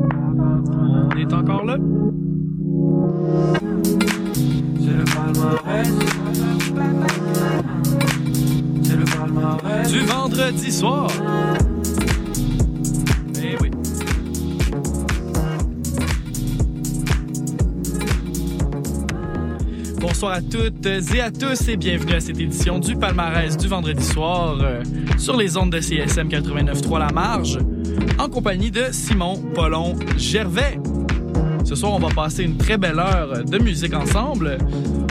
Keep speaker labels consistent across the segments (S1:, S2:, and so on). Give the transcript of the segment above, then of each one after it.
S1: On est encore là?
S2: C'est le palmarès. C'est le palmarès.
S1: Du vendredi soir. Eh oui. Bonsoir à toutes et à tous et bienvenue à cette édition du palmarès du vendredi soir euh, sur les ondes de CSM 89.3 La Marge en compagnie de Simon Paulon Gervais. Ce soir, on va passer une très belle heure de musique ensemble.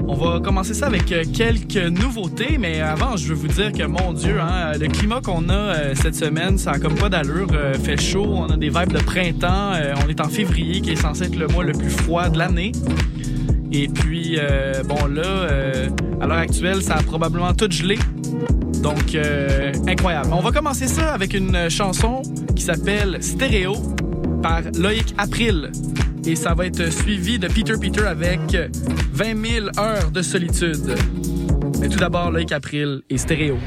S1: On va commencer ça avec euh, quelques nouveautés, mais avant, je veux vous dire que, mon Dieu, hein, le climat qu'on a euh, cette semaine, ça a comme pas d'allure. Euh, fait chaud, on a des vibes de printemps. on est en février, qui est censé être le mois le plus froid de l'année. Et puis, bon, là, à l'heure actuelle, ça a probablement tout gelé. Donc, incroyable. On va commencer ça avec une chanson qui s'appelle Stéréo par Loïc April. Et ça va être suivi de Peter Peter avec 20 000 heures de solitude. Mais tout d'abord, Loïc April et Stéréo.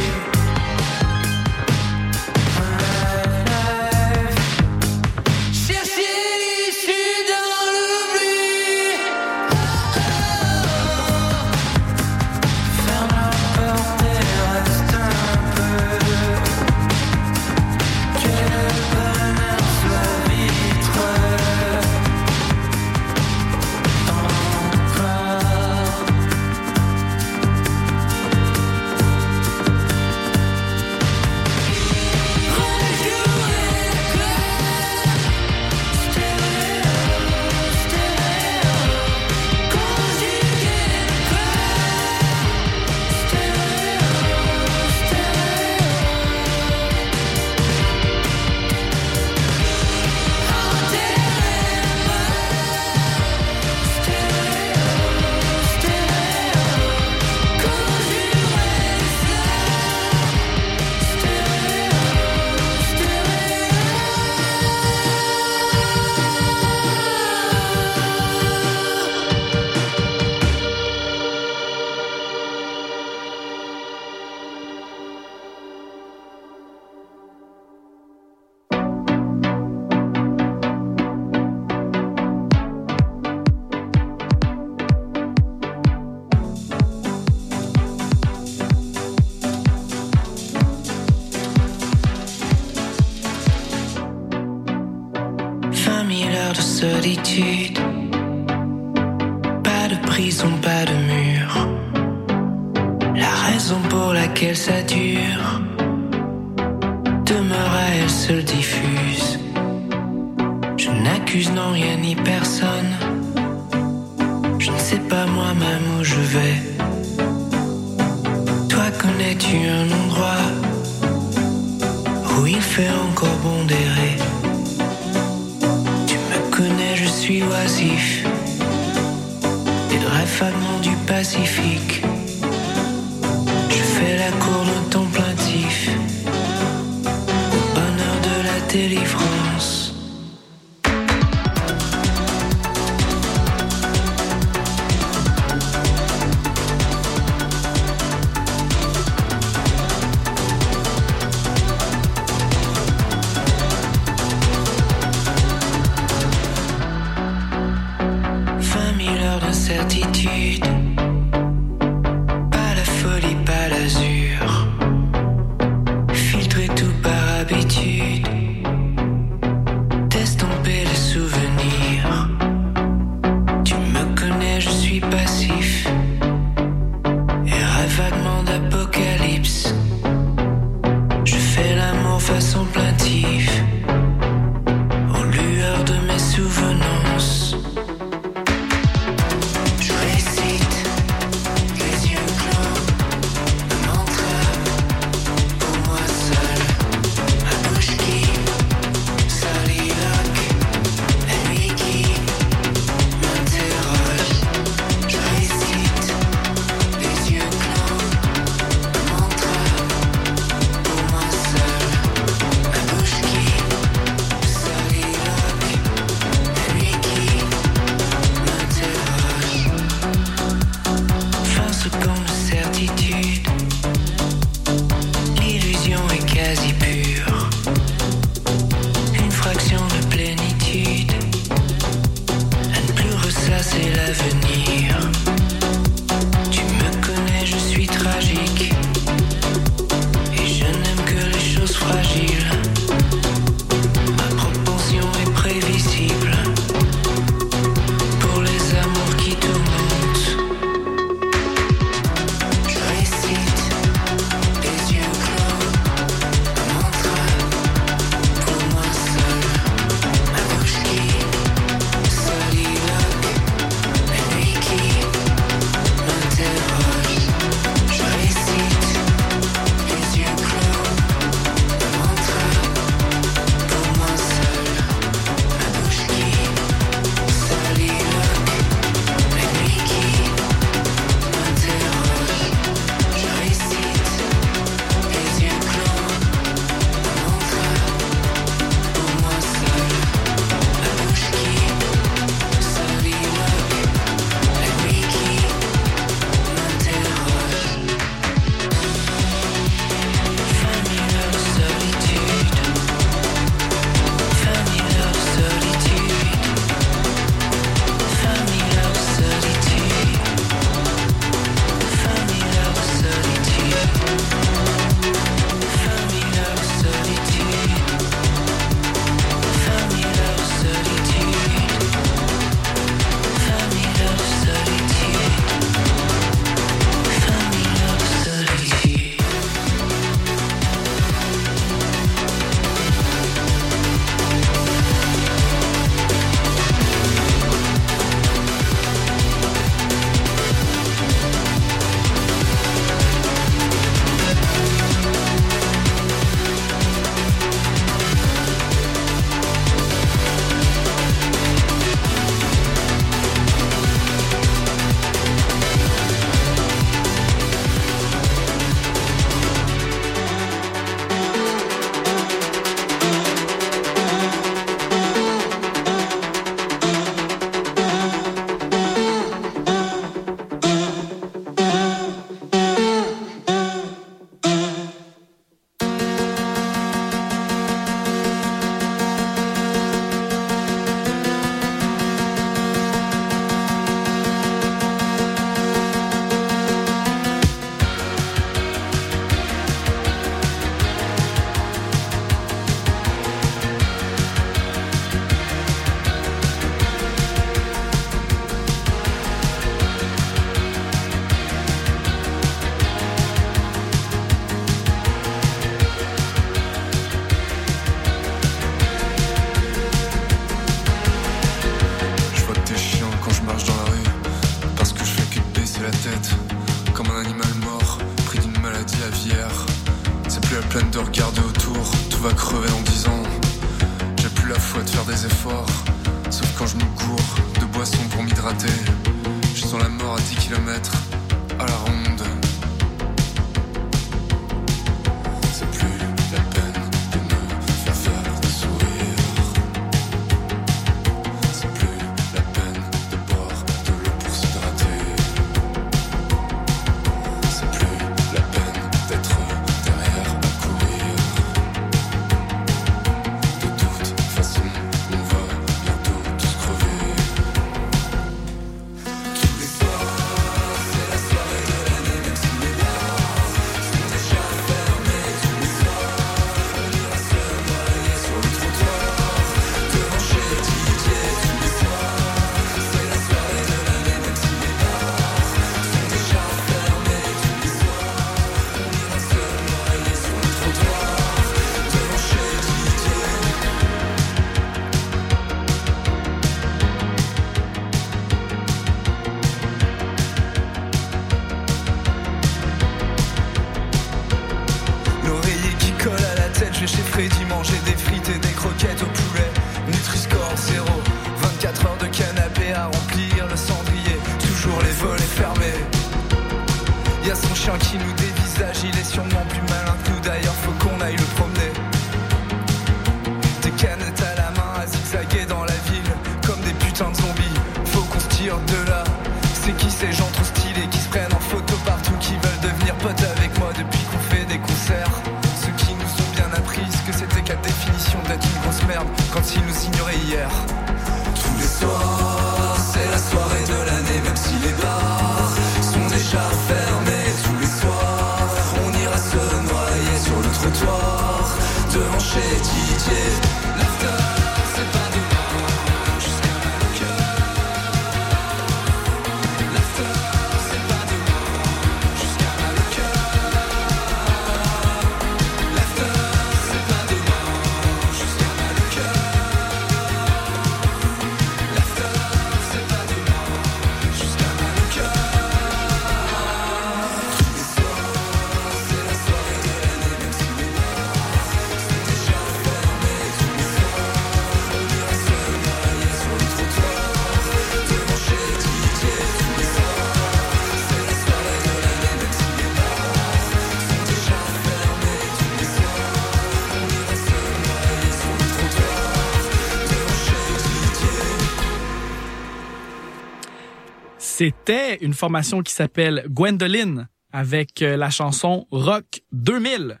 S3: C'était une
S1: formation qui s'appelle Gwendoline avec euh, la chanson Rock 2000.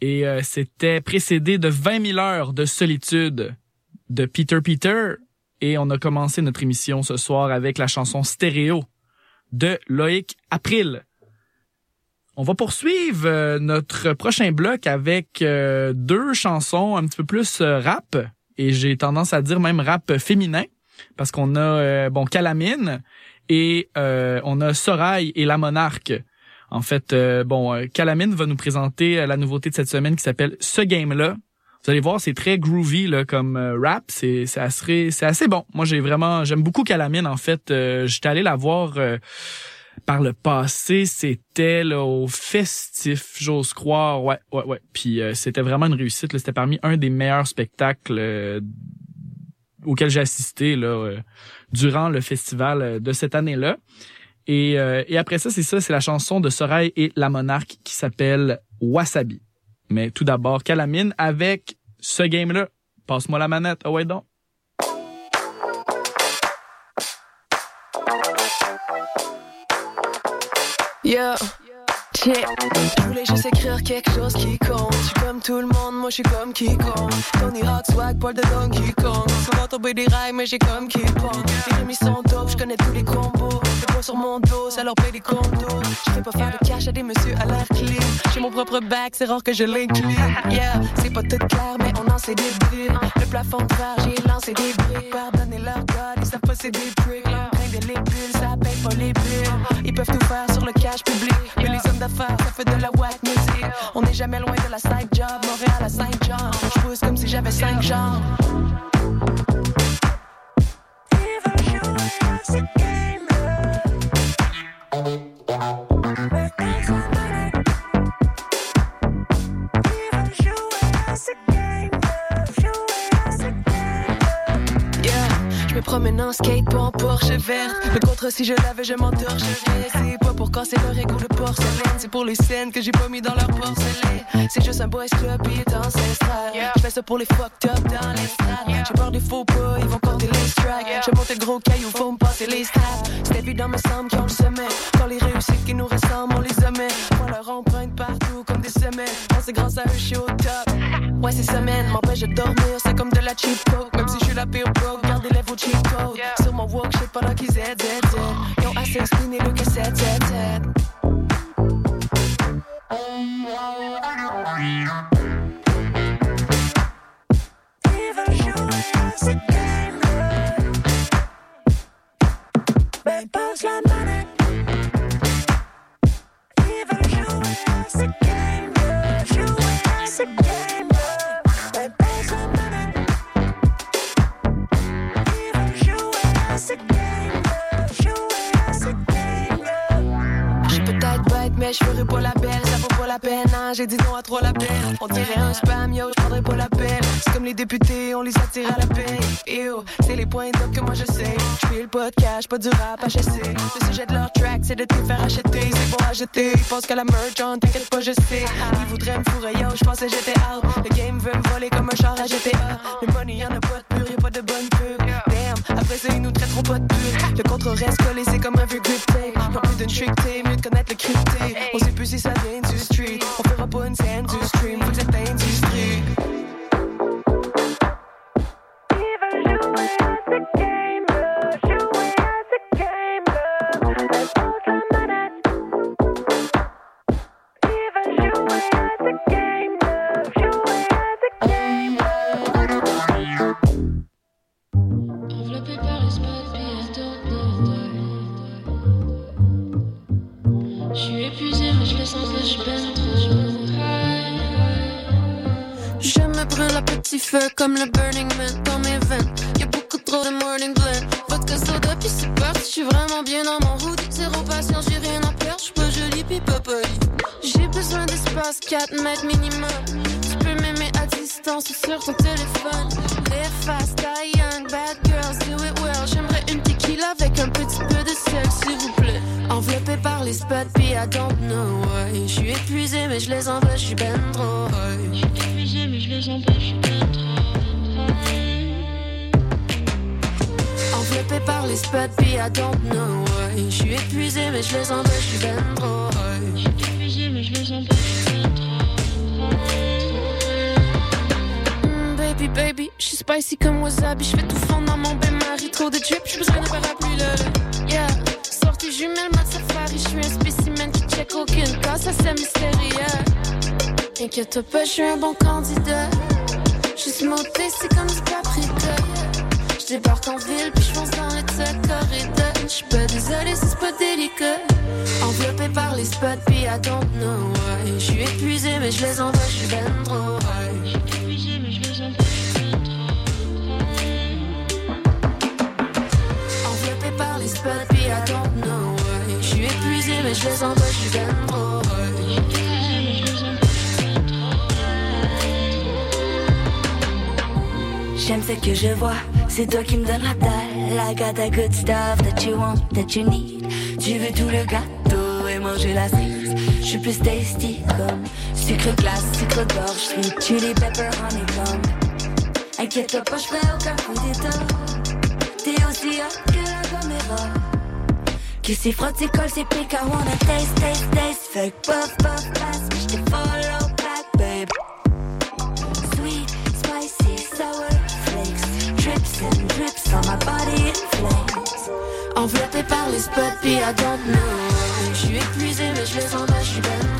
S1: Et euh, c'était précédé de 20 000 heures de solitude de Peter Peter. Et on a commencé notre émission ce soir avec la chanson Stéréo de Loïc April. On va poursuivre euh, notre prochain bloc avec deux chansons un petit peu plus rap. Et j'ai tendance à dire même rap féminin. Parce qu'on a, bon, Calamine et euh, on a Sorail et la Monarque. En fait, euh, bon, euh, Calamine va nous présenter euh, la nouveauté de cette semaine qui s'appelle Ce Game-là. Vous allez voir, c'est très groovy là, comme euh, rap. C'est c'est assez, c'est assez bon. Moi, j'ai vraiment, j'aime beaucoup Calamine. En fait, j'étais allé la voir par le passé. C'était au festif, j'ose croire. Ouais, ouais, ouais. Puis euh, c'était vraiment une réussite. C'était parmi un des meilleurs spectacles euh, auxquels j'ai assisté là euh, durant le festival euh, de cette année-là. Et, euh, et après ça, c'est ça, c'est la chanson de Sorail et la Monarque qui s'appelle Wasabi. Mais tout d'abord, Calamine avec ce game-là. Passe-moi la manette. Ah ouais donc.
S4: Je voulais juste écrire quelque chose qui compte. Je suis comme tout le monde, moi je suis comme quiconque. Tony Hawk, swag, Paul de Donkey Kong. Souvent tomber des rails, mais j'ai comme qui pong. Les remis sont dope, je connais tous les combos. Le poids sur mon dos, ça leur paye des condos. Je fais pas faire de cash à des messieurs à l'air clean. J'ai mon propre bac, c'est rare que je l'inclue. Yeah, c'est pas tout clair, mais on en sait des brils. Le plafond de verre, j'ai lancé des briques. Pardonnez leur god, ils savent pas c'est des pricks. Les bulles, ça paye pas les bulles. Ils peuvent tout faire sur le cash public. Mais les hommes d'affaires, ça fait de la whack music. On n'est jamais loin de la side job. Montréal à Saint-Jean. Je pousse comme si j'avais cinq genres. Promène en skate, pas en Porsche vert. Le contre, si je l'avais, je m'entorcherais. C'est pas pour casser leur égo de porcelaine. C'est pour les scènes que j'ai pas mis dans leur porcelaine. C'est juste un boys club, il est ancestral. Je fais ça pour les fucked up dans l'estrade. J'ai peur des faux pas, ils vont compter les strikes. Je monte le gros caillou, faut me passer les stats. C'est évident, me semble qu'ils ont le sommet. Quand les réussites qui nous ressemblent, on les omet. On leur emprunte partout comme des semelles. Quand c'est grâce à eux, je suis au top. Ouais, ces semaines m'empêchent de dormir, c'est comme de la cheap coke. Même si je suis la pire broke, gardez les vos cheat codes. Sur mon walk, je sais pas là qu'ils aident, aident, aident. Ils ont assez expliqué le que 7, 7, 7. Je suis peut-être bête, mais je ferai pas la belle. Ça vaut pas la peine, hein, j'ai dit non à trois la peine. On dirait un spam, yo, je prendrais pas la peine. C'est comme les députés, on les attire à la paix. Yo, c'est les points d'op que moi je sais. Je fais le podcast, pas du rap HSC. Le sujet de leur track, c'est de te faire acheter. C'est pour acheter, ils pensent qu'à la merch, on t'inquiète pas, je sais. Ils voudraient me fourrer, yo, je pensais j'étais out. Le game veut me voler comme un char à GTA. Le money, y'en a pas de pur, y'a pas de bonne pub. Damn, après ça, ils nous traiteront pas de pur. Le contre reste collé, c'est comme un vieux grip tape. Y'a plus d'une trick tape, mieux de connaître le crypté. On sait plus si ça vient du street. On fera pas une scène du stream, faut que cette industrie.
S5: Enveloppé Je
S6: me brûle à petit feu comme le Burning Man dans mes veines. Y'a beaucoup trop de morning blend. Vodka soda, puis c'est parti. Je suis vraiment bien dans mon hood. Zéro patience, j'ai rien à perdre. Je peux joli, puis pas. J'ai besoin d'espace, 4 mètres minimum. Tu peux m'aimer à distance ou sur ton téléphone. Live fast, young, bad girls, do it well. J'aimerais une avec un petit peu de sel, s'il vous plaît. Enveloppé par les spots, puis I don't know why. Je suis épuisé, mais je les envoie, je suis ben trop.
S5: Épuisé, mais je les empêche, je suis ben trop.
S6: Enveloppé par les spots, puis I don't know why. Je suis épuisé, mais je les envoie, je suis ben trop baby, je suis spicy comme wasabi. Je fais tout fondre dans mon bain-marie. Trop de drip, j'ai besoin de parapluie, là. Yeah, sortie jumelle, mode safari. Je suis un spécimen qui check aucune cas, ça c'est mystérieux. Inquiète pas, je suis un bon candidat. Juste monté, c'est comme du paprika. Je débarque en ville, puis je fonce dans les corridors. Je suis pas désolé, c'est pas délicat. Enveloppé par les spots, puis I don't know why. Je suis épuisé, mais je les envoie, je suis ben trop.
S5: Les
S6: spots. Je suis épuisé, mais je les envoie, je suis.
S7: J'aime ce que je vois, c'est toi qui me donne la dalle. I got that good stuff that you want, that you need. Tu veux tout le gâteau et manger la cerise. Je suis plus tasty comme sucre glace, sucre d'orge, sweet chili pepper honeycomb. Inquiète-toi pas, je aucun coup d'état. T'es aussi hot que la caméra. Que c'est pique, I wanna taste, taste, taste. Que puff, puff, pass, je te follow back, babe. Sweet, spicy, sour flakes. Drips and drips on my body in flames.
S6: Enveloppé par les spots, I don't know. Je suis épuisé, mais je les envoie, je suis ben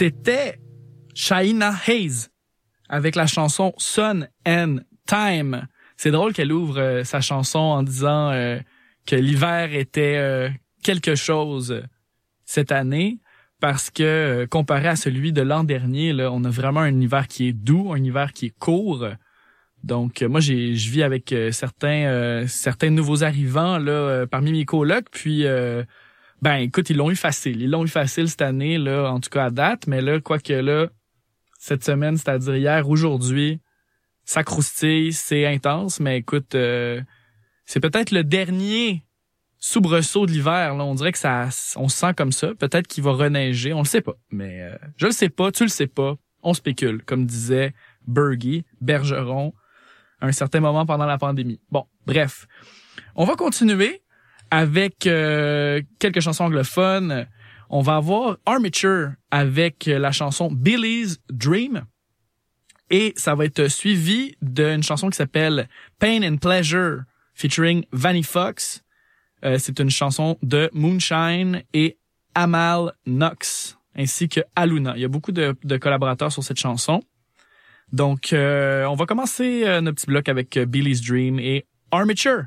S1: c'était Shaina Hayes avec la chanson Sun and Time. C'est drôle qu'elle ouvre euh, sa chanson en disant euh, que l'hiver était euh, quelque chose cette année parce que comparé à celui de l'an dernier, là, on a vraiment un hiver qui est doux, un hiver qui est court. Donc moi je vis avec certains certains nouveaux arrivants là parmi mes colocs puis ben écoute ils l'ont eu facile, ils l'ont eu facile cette année là en tout cas à date. Mais là quoique là cette semaine c'est-à-dire hier aujourd'hui ça croustille, c'est intense. Mais écoute euh, c'est peut-être le dernier soubresaut de l'hiver là, on dirait que ça on se sent comme ça, peut-être qu'il va reneiger, on le sait pas. Mais euh, je le sais pas, tu le sais pas, on spécule. Comme disait Bergie, Bergeron à un certain moment pendant la pandémie. Bon, bref. On va continuer avec euh, quelques chansons anglophones. On va avoir Armature avec la chanson Billy's Dream. Et ça va être suivi d'une chanson qui s'appelle Pain and Pleasure featuring Vanny Fox. Euh, c'est une chanson de Moonshine et Amal Knox ainsi que Aluna. Il y a beaucoup de, collaborateurs sur cette chanson. Donc, euh, on va commencer euh, notre petit bloc avec euh, Billy's Dream et Armature.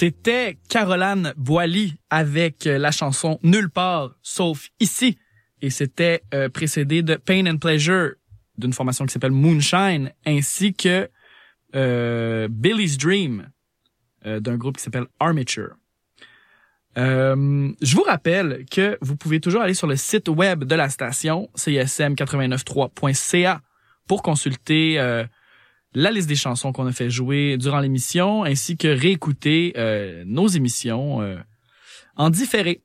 S1: C'était Caroline Boily avec euh, la chanson Nulle part sauf ici. Et c'était euh, précédé de Pain and Pleasure d'une formation qui s'appelle Moonshine, ainsi que euh, Billy's Dream d'un groupe qui s'appelle Armature. Je vous rappelle que vous pouvez toujours aller sur le site web de la station cism893.ca pour consulter la liste des chansons qu'on a fait jouer durant l'émission ainsi que réécouter euh, nos émissions euh, en différé.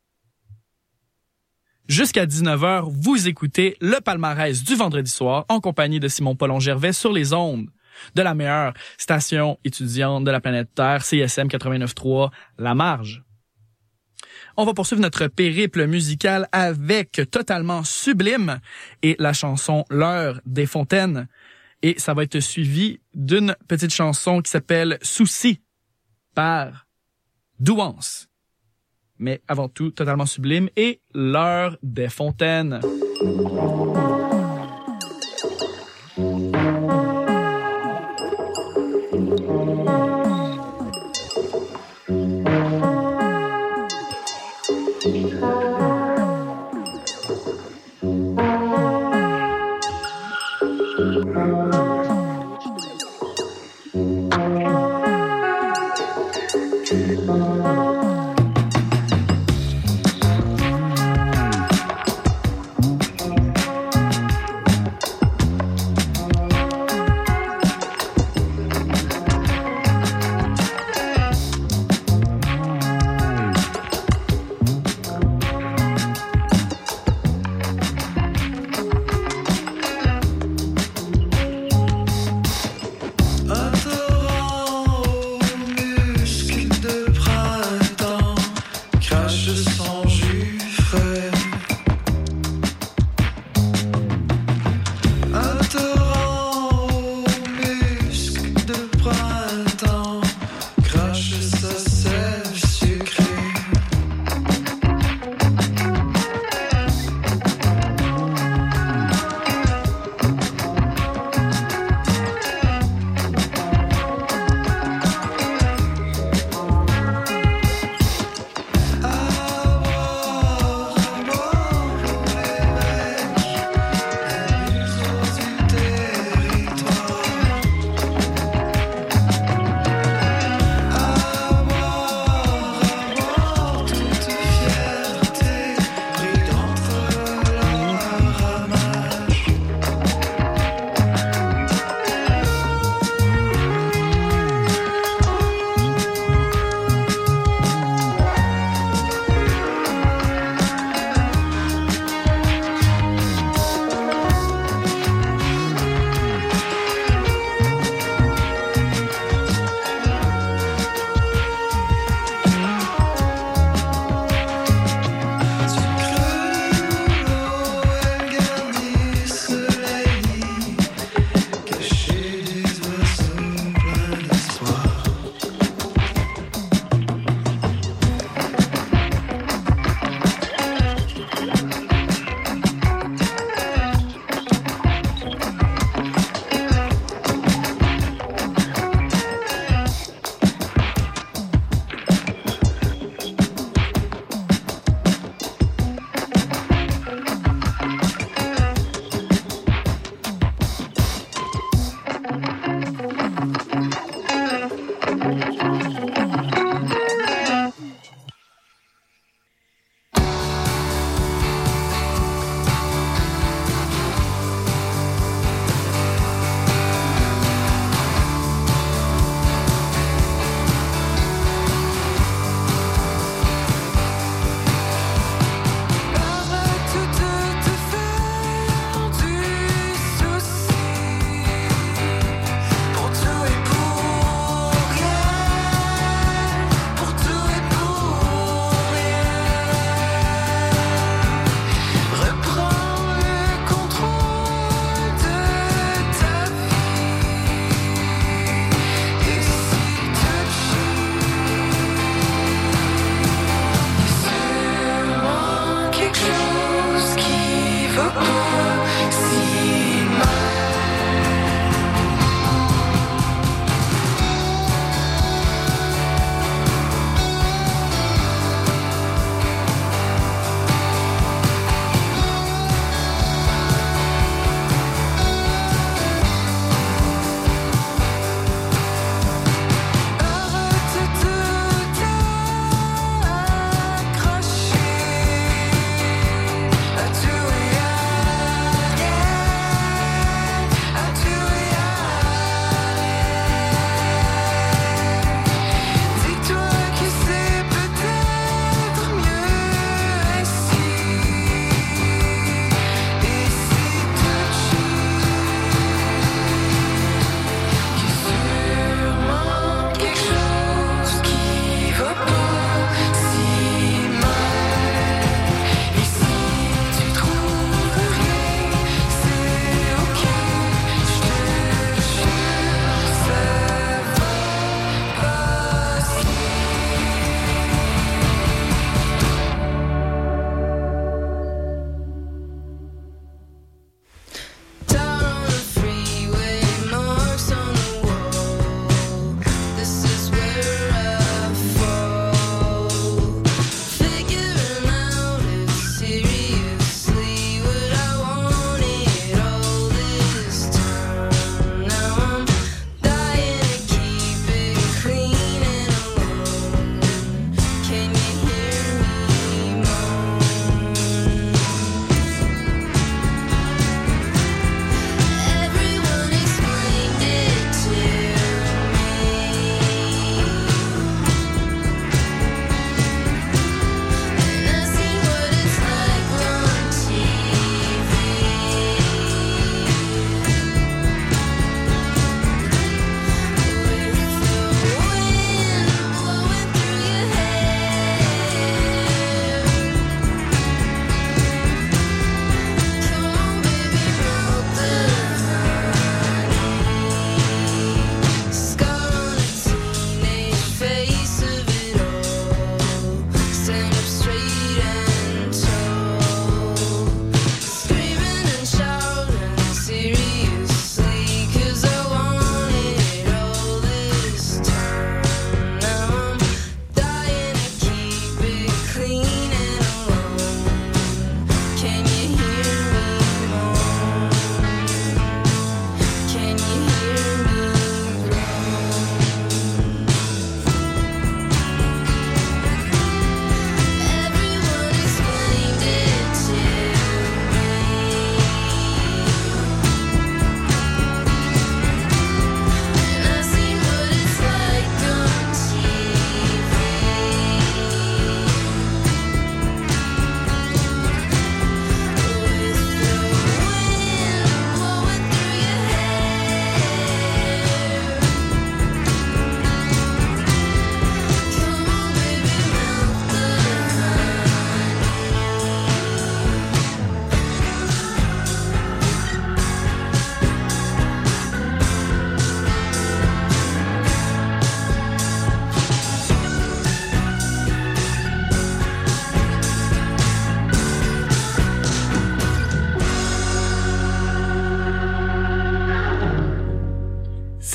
S1: Jusqu'à 19h, vous écoutez le palmarès du vendredi soir en compagnie de Simon Paulon Gervais sur les ondes de la meilleure station étudiante de la planète Terre, CSM 89.3, La Marge. On va poursuivre notre périple musical avec Totalement Sublime et la chanson L'heure des fontaines. Et ça va être suivi d'une petite chanson qui s'appelle Souci par Douance. Mais avant tout, Totalement Sublime et L'heure des fontaines.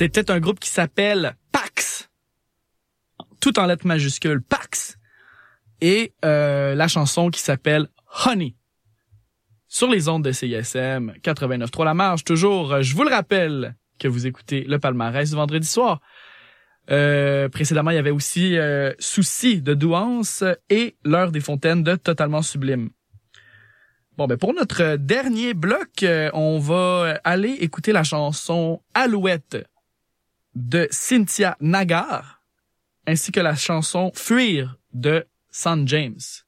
S1: C'était un groupe qui s'appelle Pax. Tout en lettres majuscules, Pax. Et euh, la chanson qui s'appelle Honey. Sur les ondes de CISM 89.3 La Marge, toujours, je vous le rappelle que vous écoutez le palmarès du vendredi soir. Euh, précédemment, il y avait aussi euh, Souci de Douance et L'heure des fontaines de Totalement Sublime. Bon, ben pour notre dernier bloc, euh, on va aller écouter la chanson Alouette de Cynthia Nagar, ainsi que la chanson Fuir de San James.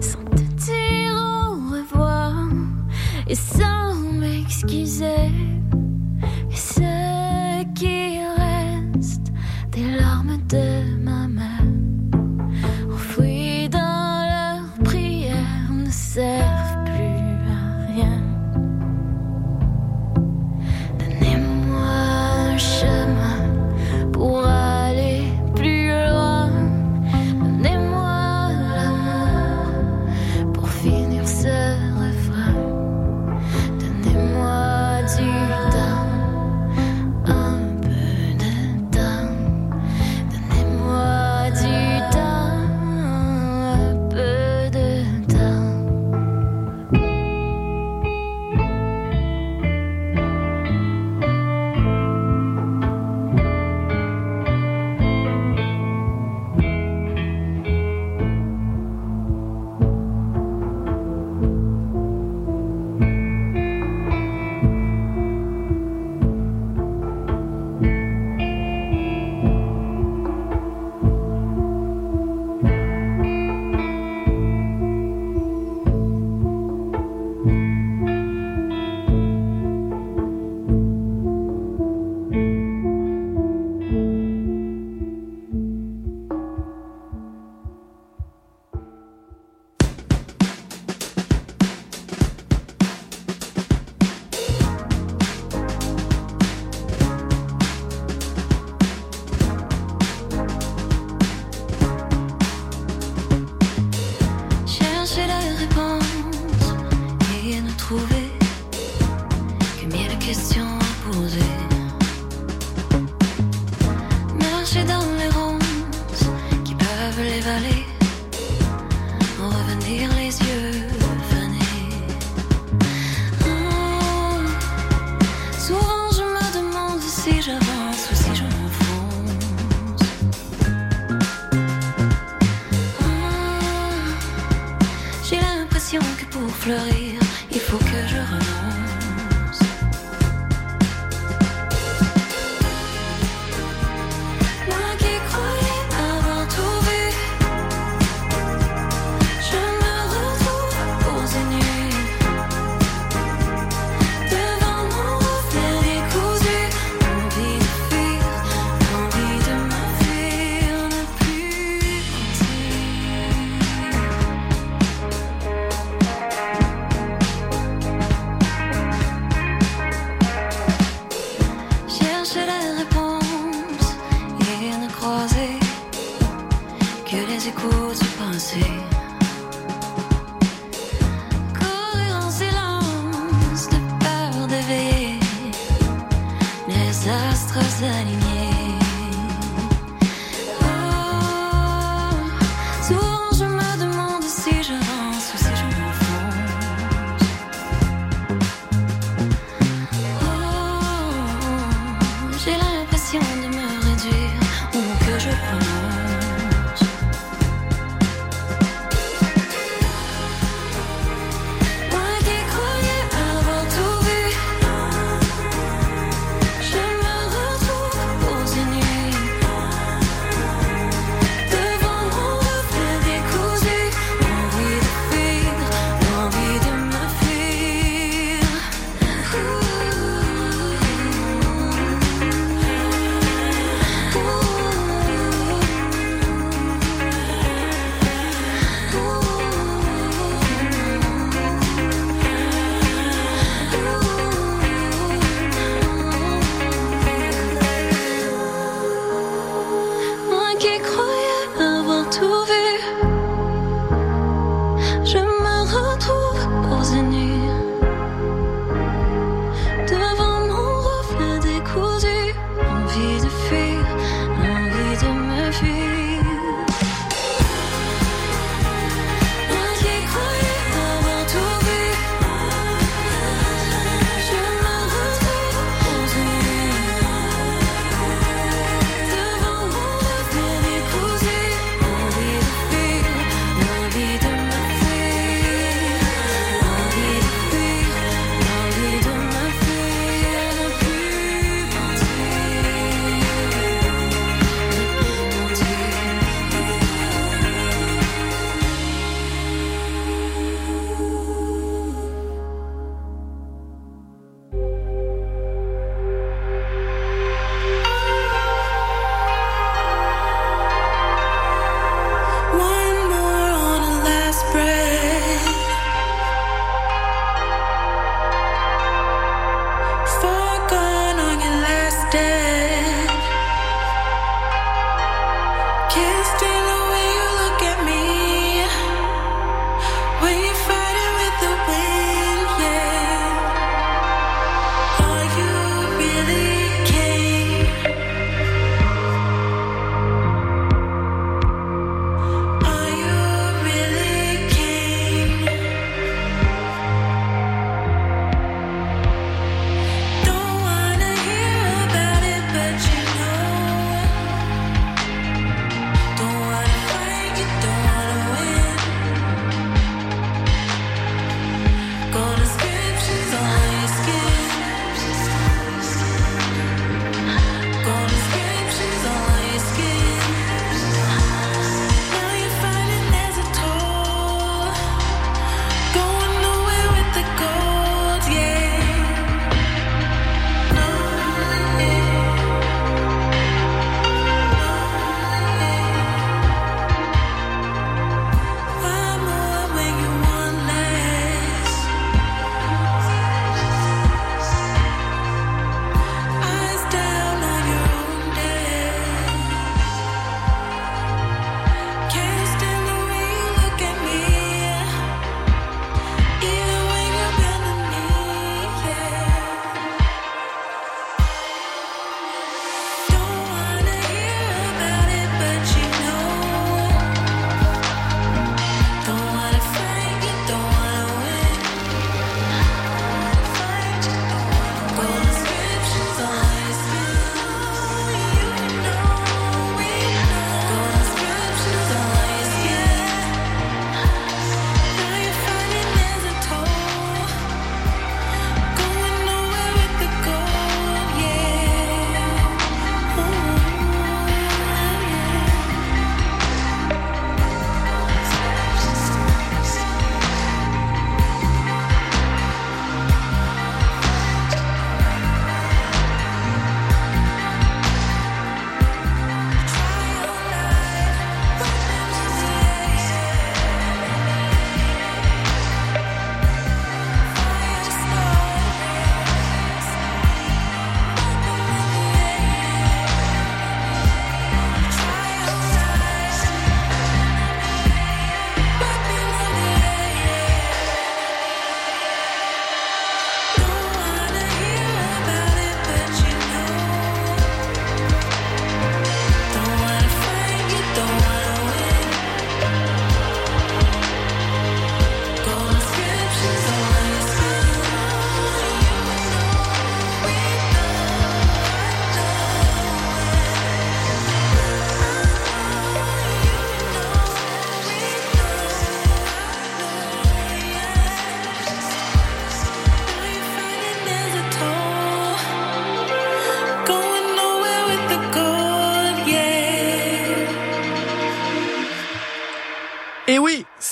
S8: Sans te dire au revoir et sans m'excuser.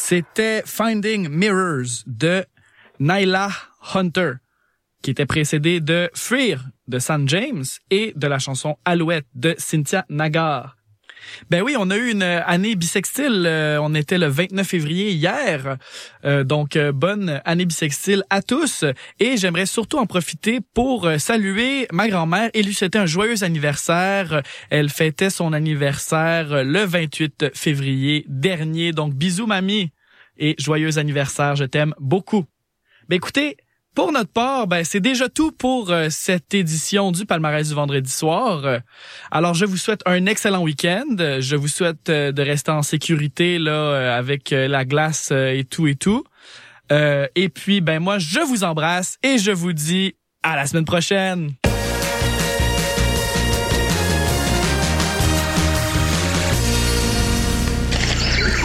S1: C'était Finding Mirrors de Nyla Hunter, qui était précédé de Fear de San James et de la chanson Alouette de Cynthia Nagar. Ben oui, on a eu une année bisextile. Euh, on était le 29 février hier. Euh, donc, euh, bonne année bisextile à tous. Et j'aimerais surtout en profiter pour saluer ma grand-mère et lui souhaiter un joyeux anniversaire. Elle fêtait son anniversaire le 28 février dernier. Donc, bisous mamie et joyeux anniversaire. Je t'aime beaucoup. Ben écoutez, pour notre part, ben, c'est déjà tout pour euh, cette édition du palmarès du vendredi soir. Euh, alors, je vous souhaite un excellent week-end. Je vous souhaite euh, de rester en sécurité là avec la glace et tout et tout. et puis, ben moi, je vous embrasse et je vous dis à la semaine prochaine.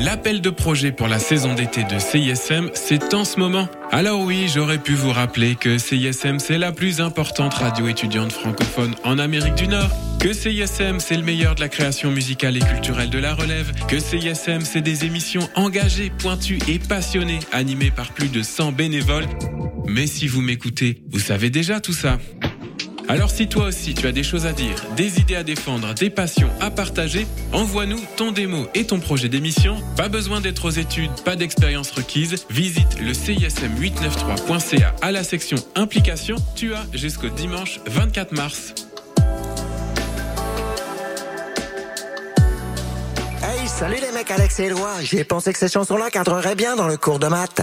S9: L'appel de projet pour la saison d'été de CISM, c'est en ce moment. Alors oui, j'aurais pu vous rappeler que CISM, c'est la plus importante radio étudiante francophone en Amérique du Nord. Que CISM, c'est le meilleur de la création musicale et culturelle de la relève. Que CISM, c'est des émissions engagées, pointues et passionnées, animées par plus de 100 bénévoles. Mais si vous m'écoutez, vous savez déjà tout ça. Alors si toi aussi tu as des choses à dire, des idées à défendre, des passions à partager, envoie-nous ton démo et ton projet d'émission. Pas besoin d'être aux études, pas d'expérience requise. Visite le CISM893.ca à la section implication. Tu as jusqu'au dimanche 24 mars.
S10: Hey, salut les mecs Alex et Éloi. J'ai pensé que ces chansons-là cadreraient bien dans le cours de maths.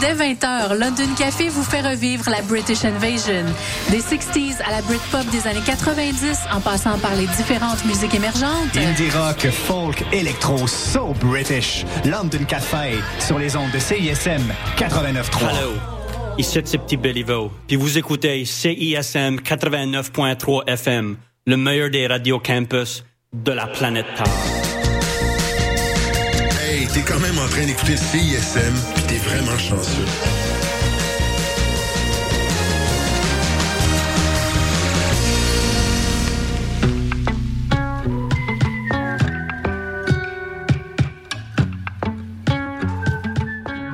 S11: Dès 20h, London Café vous fait revivre la British Invasion. Des 60s à la Britpop des années 90, en passant par les différentes musiques émergentes.
S12: Indie rock, folk, électro, so British. London Café, sur les ondes de CISM 89.3.
S13: Hello, ici c'est Petit Béliveau. Puis vous écoutez CISM 89.3 FM, le meilleur des radios campus de la planète Terre
S14: t'es quand même en train d'écouter CISM, puis t'es vraiment chanceux.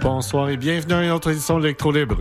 S15: Bonsoir et bienvenue à une autre édition de Libre.